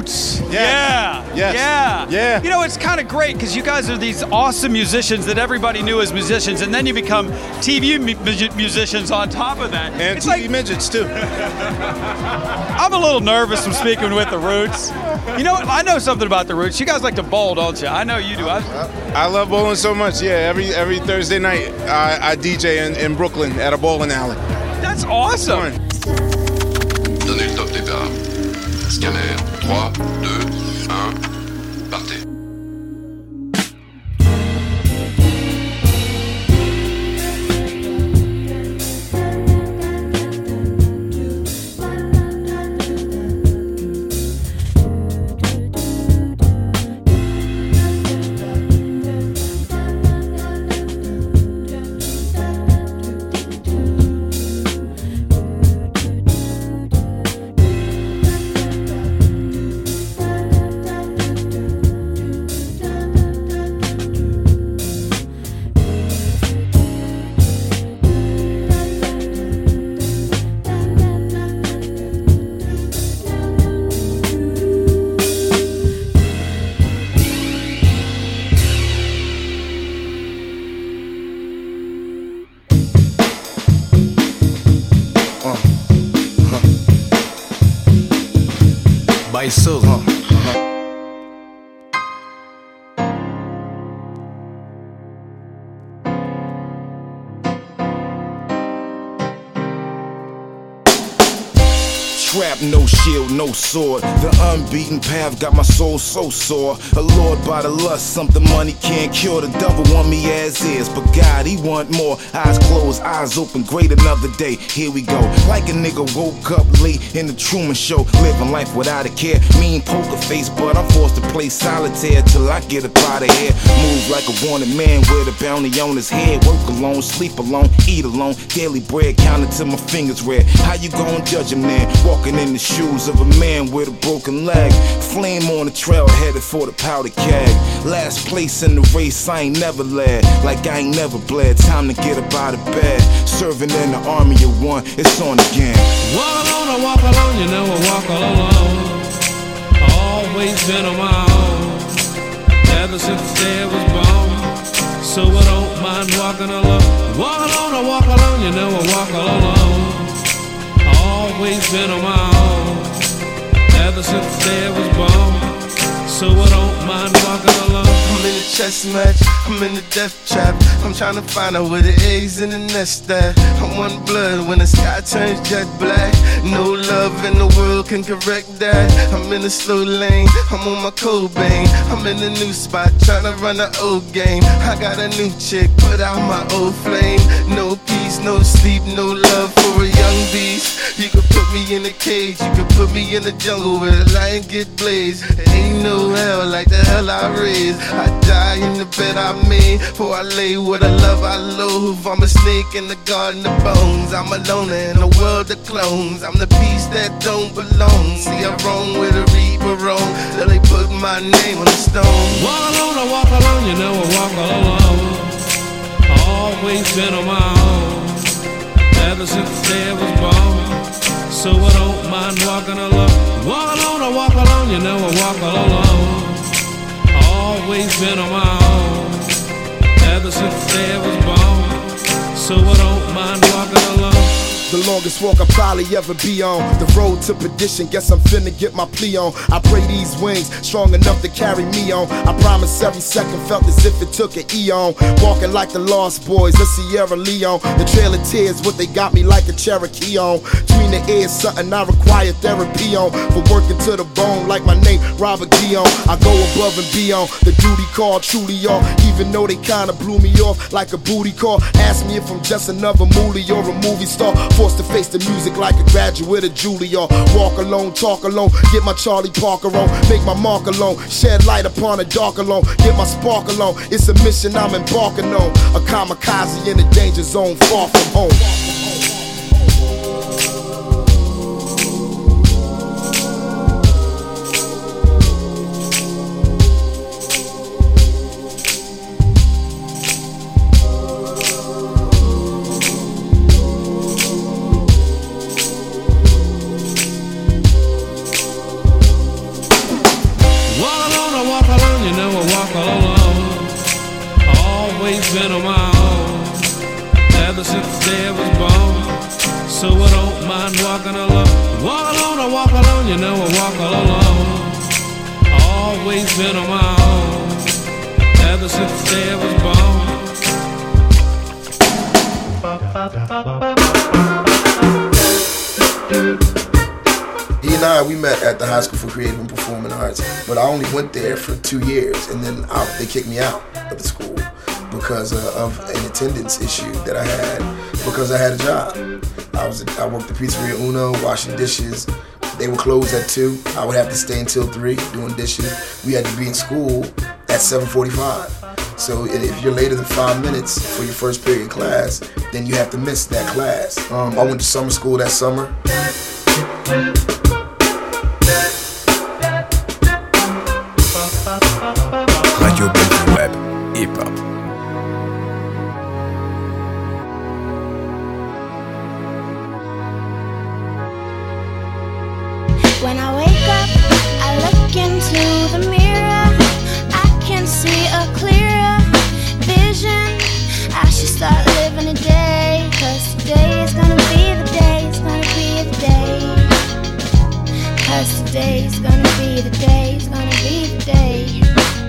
Roots. Yeah. Yes. Yeah. Yeah. You know, it's kind of great because you guys are these awesome musicians that everybody knew as musicians, and then you become TV mu- mu- musicians on top of that. And it's TV like midgets too. I'm a little nervous from speaking with the Roots. You know, I know something about the Roots. You guys like to bowl, don't you? I know you do. I, I love bowling so much. Yeah, every every Thursday night I, I DJ in, in Brooklyn at a bowling alley. that's awesome. Donnez le top départ. Scanner 3, 2, 1, Trap, no shield, no sword. The unbeaten path got my soul so sore. Allured by the lust, something money can't cure. The devil want me as is, but God, he want more. Eyes closed, eyes open, great another day. Here we go. Like a nigga woke up late in the Truman Show, living life without a care. Mean poker face, but I'm forced to play solitaire till I get up out of here. Move like a wanted man with a bounty on his head. Work alone, sleep alone, eat alone. Daily bread counted till my fingers red. How you gon' judge him then? Walking in the shoes of a man with a broken leg. Flame on the trail headed for the powder keg. Last place in the race, I ain't never led. Like I ain't never bled. Time to get up out of bed. Serving in the army of one, it's on again. Walk alone, I walk alone, you know I walk all alone. Always been on my own, ever since the day I was born. So I don't mind walking alone. Walk alone, I walk alone, you know I walk all alone. Always been on my own, ever since the day I was born. So I don't mind walking alone. I'm in a chess match, I'm in the death trap. I'm trying to find out where the eggs in the nest at. I'm one blood when the sky turns jet black. No love in the world can correct that. I'm in the slow lane, I'm on my Cobain. I'm in a new spot, trying to run the old game. I got a new chick, put out my old flame. No peace, no sleep, no love for a young beast. You can put me in a cage, you can put me in the jungle where the lion get blazed. Ain't no hell like the hell I raised. I die in the bed I made, for I lay with a love I loathe. I'm a snake in the garden of bones. I'm a loner in a world of clones. I'm the beast that don't belong. See, I'm wrong with a reaper wrong. Till they put my name on the stone. Walk alone, I walk alone, you know I walk alone. Always been on my own, ever since I was born. So I don't mind walking alone. Walk alone, I walk alone, you know I walk all alone. Always been on my own, ever since I was born. So I don't mind walking alone. The Longest walk I'll probably ever be on. The road to perdition, guess I'm finna get my plea on. I pray these wings strong enough to carry me on. I promise every second felt as if it took an eon. Walking like the Lost Boys, the Sierra Leone. The Trail of Tears, what they got me like a Cherokee on. Between the ears, something I require therapy on. For working to the bone, like my name, Robert Dion. I go above and beyond. The duty call truly all. Even though they kinda blew me off like a booty call. Ask me if I'm just another moolie or a movie star. Forced to face the music like a graduate of Juilliard. Walk alone, talk alone, get my Charlie Parker on. Make my mark alone, shed light upon a dark alone. Get my spark alone. It's a mission I'm embarking on. A kamikaze in the danger zone, far from home. They kicked me out of the school because of an attendance issue that I had because I had a job. I was I worked at Pizzeria Uno, washing dishes. They were closed at two. I would have to stay until three doing dishes. We had to be in school at 7:45. So if you're later than five minutes for your first period class, then you have to miss that class. Um, I went to summer school that summer.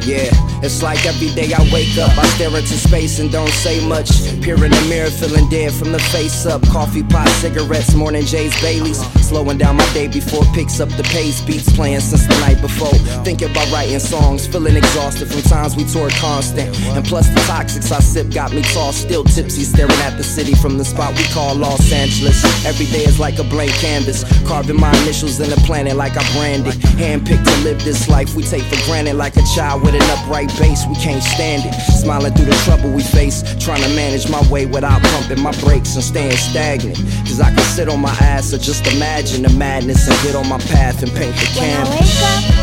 Yeah, it's like every day I wake up, I stare into space and don't say much. Peer in the mirror, feeling dead from the face up. Coffee pot, cigarettes, morning J's, Baileys. Slowing down my day before picks up the pace. Beats playing since the night before. Thinking about writing songs, feeling exhausted from times we toured constant. And plus the toxics I sip got me tossed, still tipsy, staring at the city from the spot we call Los Angeles. Every day is like a blank canvas, carving my initials in the planet like I branded. Handpicked to live this life we take for granted like a child with an upright bass. We can't stand it. Smiling through the trouble we face, trying to manage my way without pumping my brakes and staying stagnant. Cause I can sit on my ass or just imagine the madness and get on my path and paint the canvas.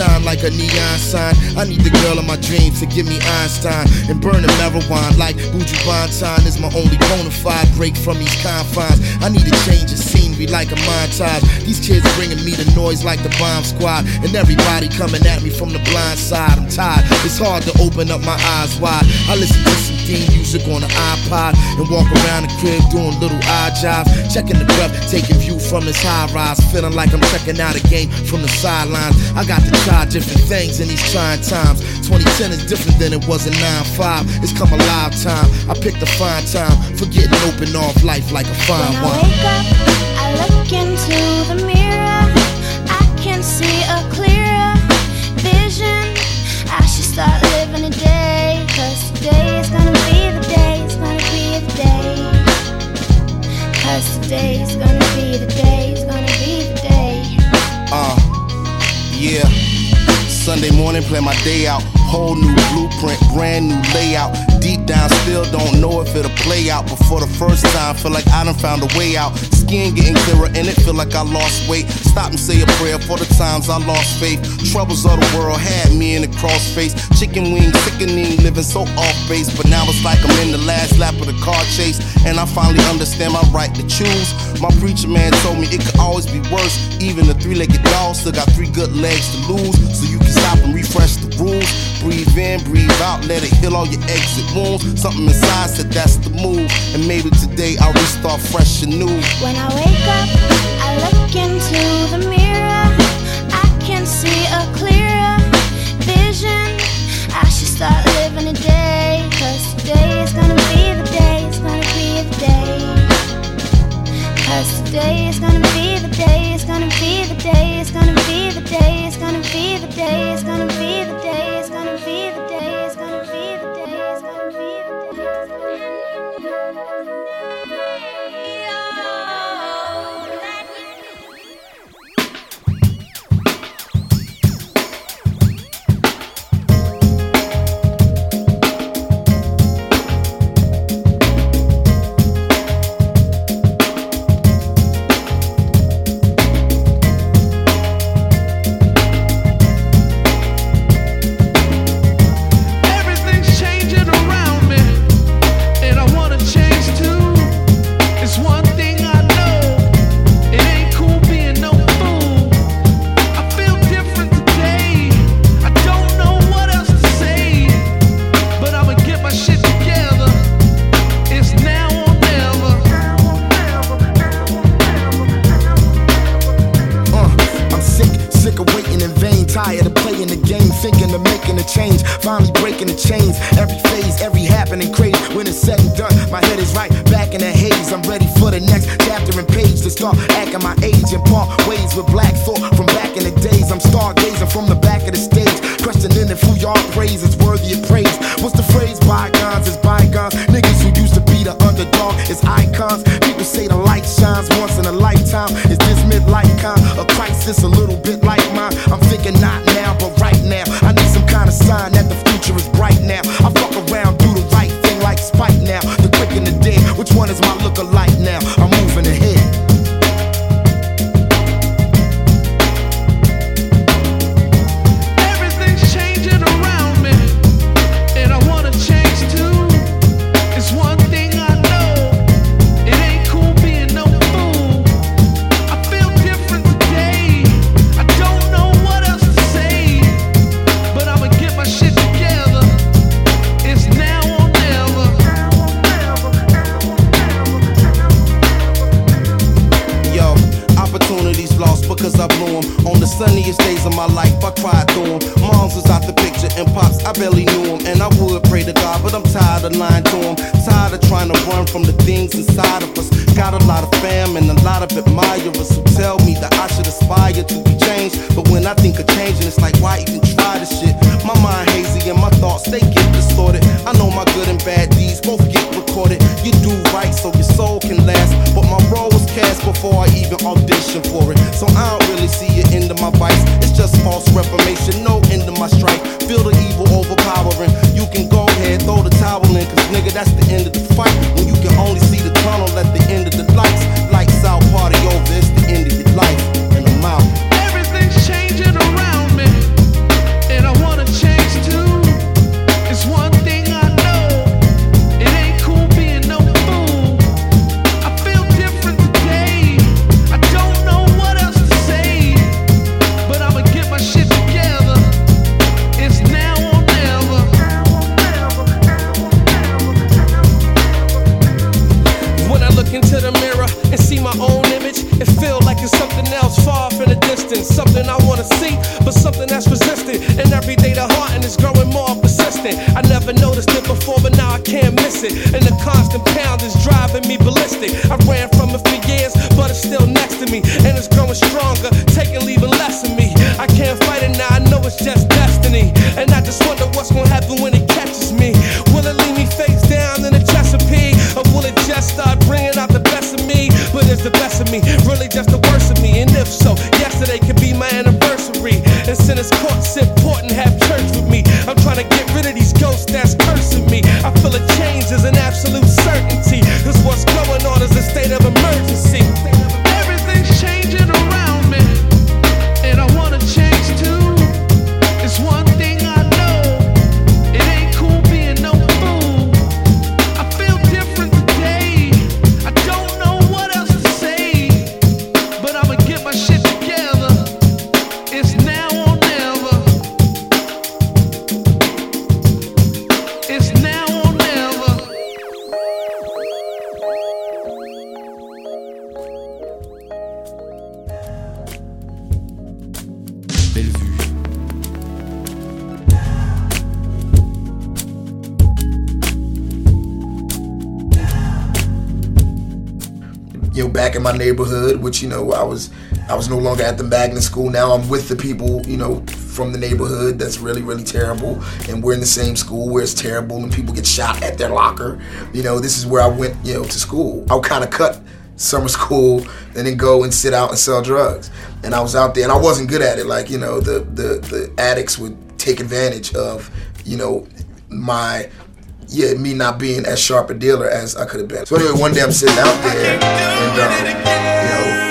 Shine like a neon sign, I need the girl of my dreams to give me Einstein and burn the marijuana like Buju Banton is my only bona fide break from these confines. I need a change of like a montage. These kids bringing me the noise like the bomb squad, and everybody coming at me from the blind side. I'm tired. It's hard to open up my eyes wide. I listen to some D music on the iPod and walk around the crib doing little odd jobs, checking the breath, taking view from this high rise, feeling like I'm checking out a game from the sidelines. I got to try different things in these trying times. 2010 is different than it was in 9-5. It's come alive time. I picked a fine time for getting open off life like a fine When I wake up, I into the mirror. I can see a clearer vision. I should start living a day. Cause today is gonna be the day. It's gonna be the day. Cause today is gonna be the day. It's gonna be the day. Uh, yeah. Sunday morning, plan my day out. Whole new blueprint, brand new layout. Deep down, still don't know if it'll play out. But for the first time, feel like I done found a way out. Skin getting clearer, and it feel like I lost weight. Stop and say a prayer for the times I lost faith. Troubles of the world had me in a crossface. Chicken wing, sickening, living so off base. But now it's like I'm in the last lap of the car chase. And I finally understand my right to choose. My preacher man told me it could always be worse. Even a three legged dog still got three good legs to lose. So you can stop and refresh the rules. Breathe in, breathe out, let it heal all your exit wounds. Something inside said that's the move. And maybe today I'll restart fresh and new. When I wake up, I look into the mirror. I can see a clearer vision. I should start living a day. Cause today is gonna be the day, it's gonna be the day. Cause today is gonna be the day, it's gonna be the day, it's gonna be the day, it's gonna be the day, it's gonna be the day, Tired of playing the game, thinking of making a change. Finally breaking the chains. Every phase, every happening craze. When it's said and done, my head is right back in the haze. I'm ready for the next chapter and page to start acting my age and part ways with Black Thought from back in the days. I'm stargazing from the back of the stage, questioning if who y'all praise is worthy of praise. What's the phrase? Bygones is bygones. Niggas who used to be the underdog is icons. People say the light shines once in a lifetime. Is this midlife kind of crisis a little bit like? I'm thinking not now, but right now. I need some kind of sign that the future is bright now. I fuck around, do the right thing like Spike now. The quick and the dead, which one is my look-alike now? Before I even audition for it. So I don't really see it end of my vice. It's just false reformation, no end of my strife. Feel the evil overpowering. You can go ahead, throw the towel in, cause nigga, that's the end of the my neighborhood, which you know, I was I was no longer at the magnet school. Now I'm with the people, you know, from the neighborhood that's really, really terrible. And we're in the same school where it's terrible and people get shot at their locker. You know, this is where I went, you know, to school. I would kind of cut summer school and then go and sit out and sell drugs. And I was out there and I wasn't good at it. Like, you know, the the, the addicts would take advantage of, you know, my yeah, me not being as sharp a dealer as I could have been. So anyway, one day I'm sitting out there and um, you know,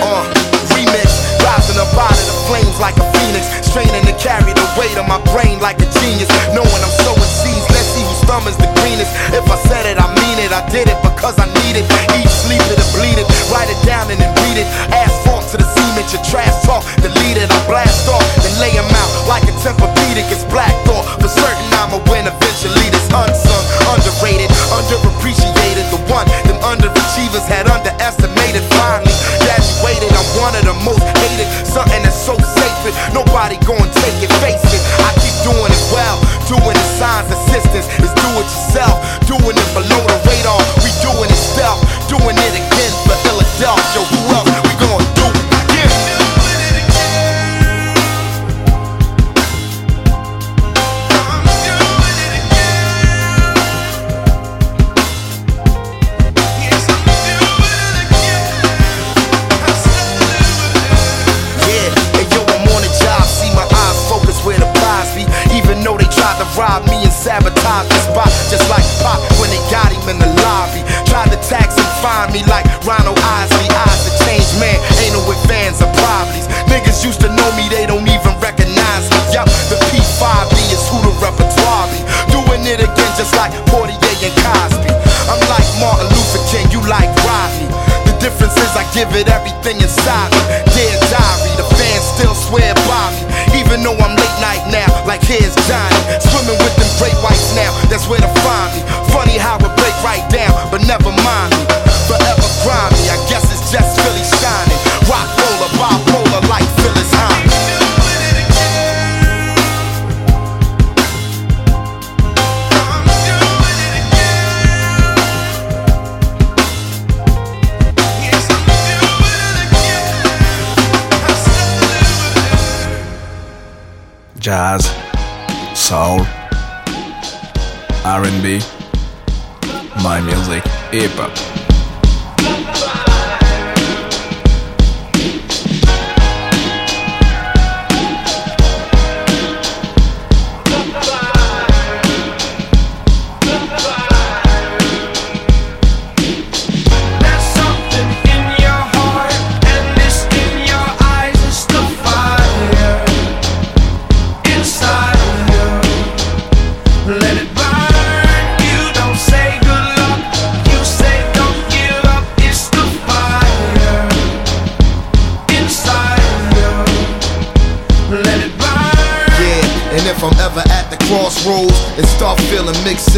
Uh, remix, rising up out of the flames like a phoenix, straining to carry the weight of my brain like a genius. Knowing I'm sowing seeds, is the greenest. If I said it, I mean it. I did it because I need it. Eat, sleep it, and bleed it. Write it down and then read it. Asphalt to the cement, your trash talk, delete it. I blast off and lay 'em out like a Tempur-Pedic. It's Black Thought. For certain, I'ma win eventually. This unsung, underrated, underappreciated. The one them underachievers had underestimated. Finally graduated. I'm one of the most hated. Something that's so sacred. Nobody gon' take it. Face it. I keep doing it well. Doing it signs assistance. It's do it yourself. Doing it below the radar. We doing it stealth. Doing it again for Philadelphia. Who else we gon' music,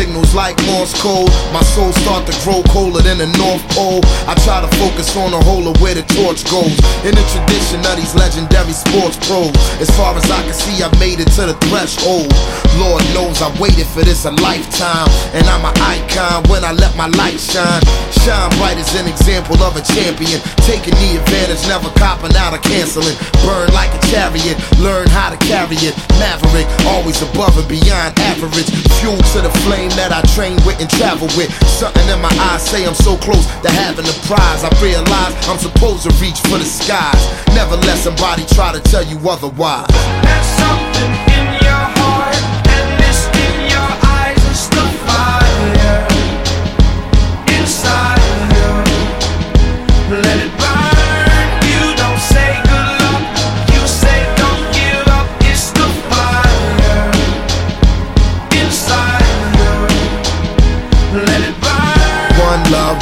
signals like Morse code, my soul start to grow colder than the North Pole. I try to focus on the whole of where the torch goes. In the tradition of these legendary sports pros, as far as I can see, I made it to the threshold. Lord knows I waited for this a lifetime, and I'm an icon when I let my light shine. Shine bright as an example of a champion, taking the advantage, never copping out or canceling. Burn like a chariot, learn how to carry it. Maverick, always above and beyond average. Fuel to the flame that I train with and travel with. Something in my eyes say I'm so close to having the prize. I realize I'm supposed to reach for the skies. Never let somebody try to tell you otherwise. There's something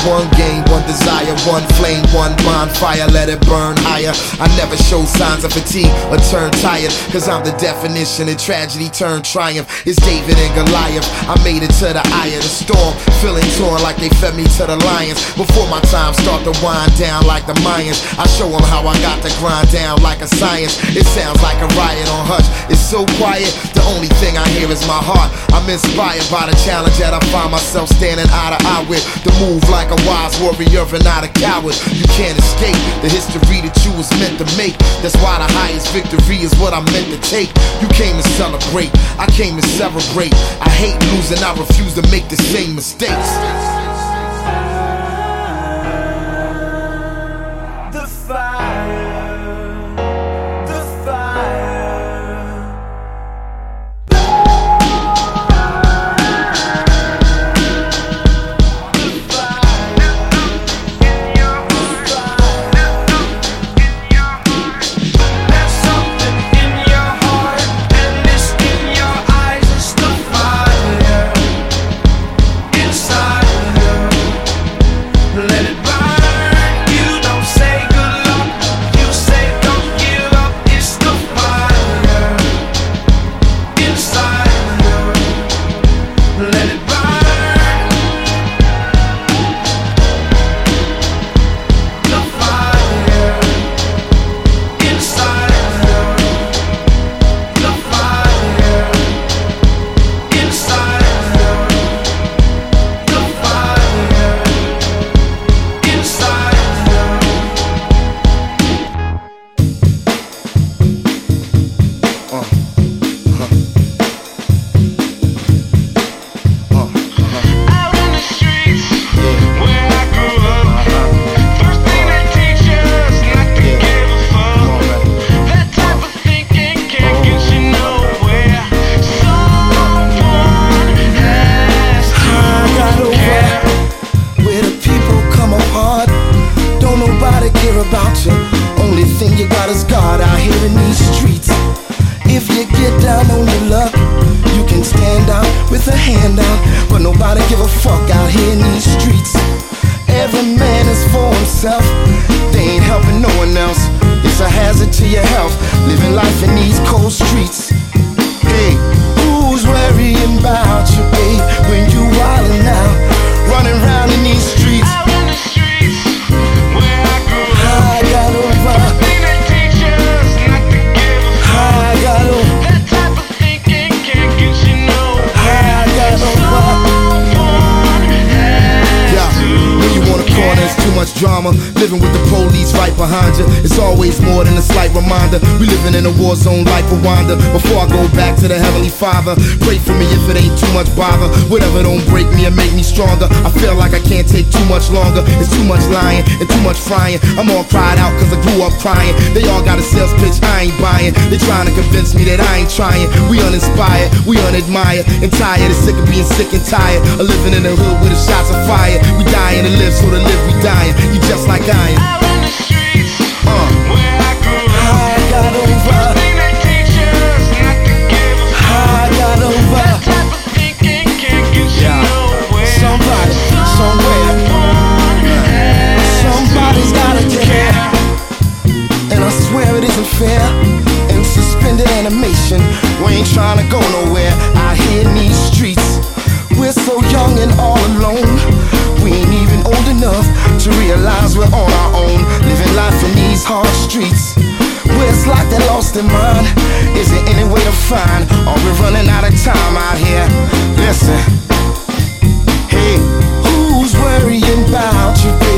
One game, desire, one flame, one bonfire, let it burn higher. I never show signs of fatigue or turn tired, cause I'm the definition of tragedy turned triumph. It's David and Goliath. I made it to the eye of the storm, feeling torn like they fed me to the lions. Before my time start to wind down like the Mayans, I show them how I got to grind down like a science. It sounds like a riot on hush. It's so quiet, the only thing I hear is my heart. I'm inspired by the challenge that I find myself standing eye to eye with. To move like a wise warrior and not a coward. You can't escape the history that you was meant to make. That's why the highest victory is what I'm meant to take. You came to celebrate, I came to celebrate. I hate losing, I refuse to make the same mistakes. In a war zone like Rwanda. Before I go back to the Heavenly Father, pray for me if it ain't too much bother. Whatever don't break me and make me stronger. I feel like I can't take too much longer. It's too much lying and too much frying. I'm all cried out cause I grew up crying. They all got a sales pitch I ain't buying. They trying to convince me that I ain't trying. We uninspired, we unadmired, and tired. It's sick of being sick and tired. Of living in the hood with the shots of fire. We dying to live, so to live we dying. You just like I am. Fair. In suspended animation, we ain't trying to go nowhere. Out here in these streets, we're so young and all alone. We ain't even old enough to realize we're on our own, living life in these hard streets. Where it's like they lost in mind. Is there any way to find? Are we running out of time out here? Listen. Hey, who's worrying about you, babe?